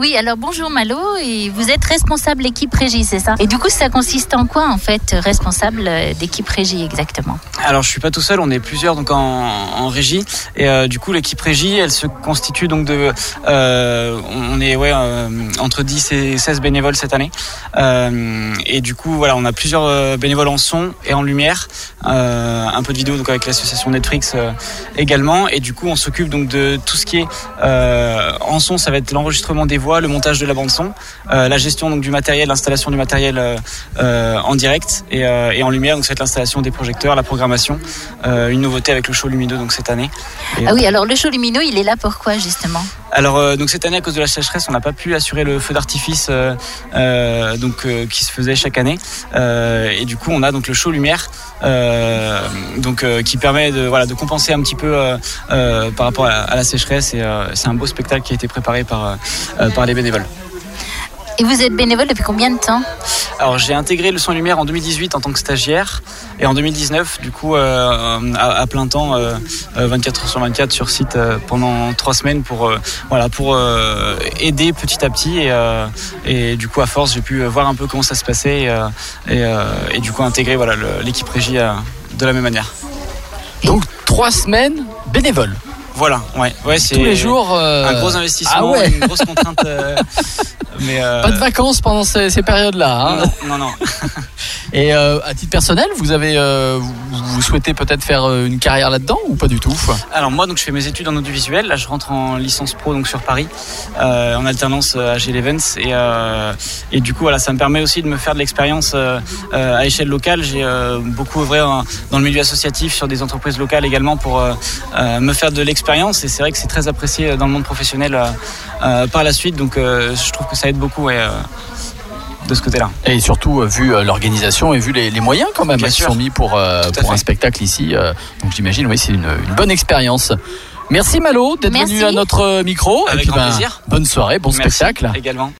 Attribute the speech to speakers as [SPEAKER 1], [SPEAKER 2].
[SPEAKER 1] Oui, alors bonjour Malo, et vous êtes responsable équipe régie, c'est ça? Et du coup, ça consiste en quoi en fait, responsable d'équipe régie exactement?
[SPEAKER 2] Alors, je suis pas tout seul, on est plusieurs donc en, régie, et euh, du coup, l'équipe régie, elle se constitue donc de, euh, on est euh, entre 10 et 16 bénévoles cette année, euh, et du coup, voilà, on a plusieurs euh, bénévoles en son et en lumière, euh, un peu de vidéo donc avec l'association Netflix euh, également, et du coup, on s'occupe donc de tout ce qui est euh, en son, ça va être l'enregistrement des voix, le montage de la bande son, euh, la gestion donc du matériel, l'installation du matériel euh, euh, en direct et, et en lumière. Donc ça va être l'installation des projecteurs, la programmation, une nouveauté avec le show lumineux donc cette année. Et-
[SPEAKER 1] Ah oui, alors le show lumineux, il est là pourquoi justement?
[SPEAKER 2] Alors euh, donc cette année à cause de la sécheresse, on n'a pas pu assurer le feu d'artifice euh, euh, donc qui se faisait chaque année et du coup on a donc le show lumière donc qui permet de voilà de compenser un petit peu par rapport à la, sécheresse et c'est un beau spectacle qui a été préparé par par les bénévoles.
[SPEAKER 1] Et vous êtes bénévole depuis combien de temps
[SPEAKER 2] Alors j'ai intégré le son lumière en 2018 en tant que stagiaire et en 2019 du coup euh, à, à plein temps euh, euh, 24 heures sur 24 sur site euh, pendant trois semaines pour euh, voilà pour euh, aider petit à petit et, euh, et du coup à force j'ai pu euh, voir un peu comment ça se passait et, euh, et, euh, et du coup intégrer voilà l'équipe régie euh, de la même manière.
[SPEAKER 3] Donc trois semaines bénévoles.
[SPEAKER 2] Voilà ouais ouais c'est
[SPEAKER 3] Tous les jours. euh,
[SPEAKER 2] un gros investissement
[SPEAKER 3] Ah ouais.
[SPEAKER 2] une grosse contrainte euh, mais euh,
[SPEAKER 3] Pas de vacances pendant ces, ces périodes-là. hein.
[SPEAKER 2] non non non
[SPEAKER 3] Et euh, à titre personnel, vous avez, euh, vous, souhaitez peut-être faire euh, une carrière là-dedans ou pas du tout
[SPEAKER 2] Alors moi donc je fais mes études en audiovisuel, là je rentre en licence pro donc sur Paris en alternance à G Events et, et du coup voilà ça me permet aussi de me faire de l'expérience à échelle locale. J'ai beaucoup œuvré dans le milieu associatif sur des entreprises locales également pour me faire de l'expérience. Et c'est vrai que c'est très apprécié dans le monde professionnel par la suite. Donc je trouve que ça aide beaucoup ouais, de ce côté-là.
[SPEAKER 3] Et surtout, euh, vu euh, l'organisation et vu les, les moyens quand même
[SPEAKER 2] Bien
[SPEAKER 3] qui
[SPEAKER 2] sûr.
[SPEAKER 3] sont mis pour, euh, pour un spectacle ici. donc j'imagine, oui, c'est une, une bonne expérience. Merci Malo d'être venu à notre micro.
[SPEAKER 2] Avec
[SPEAKER 3] et puis, ben,
[SPEAKER 2] plaisir.
[SPEAKER 3] Bonne soirée, bon
[SPEAKER 2] Merci
[SPEAKER 3] spectacle.
[SPEAKER 2] également.